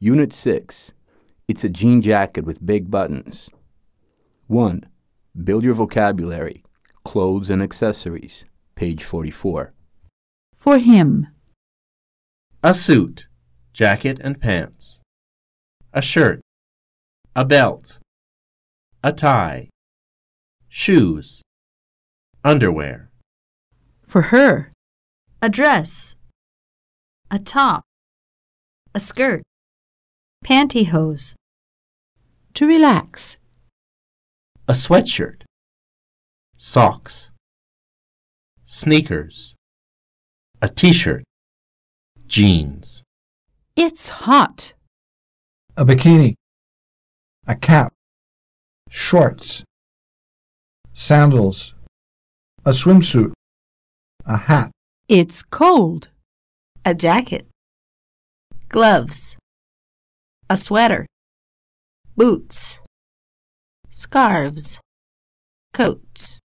Unit 6. It's a jean jacket with big buttons. 1. Build your vocabulary. Clothes and accessories. Page 44. For him. A suit, jacket and pants. A shirt. A belt. A tie. Shoes. Underwear. For her. a dress, a top, a skirt, pantyhose, To relax. A sweatshirt. Socks. Sneakers. A t-shirt. Jeans. It's hot. a bikini, a cap, shorts, sandals, a swimsuit, a hat, It's cold. a jacket, gloves, a sweater, boots, scarves, coats.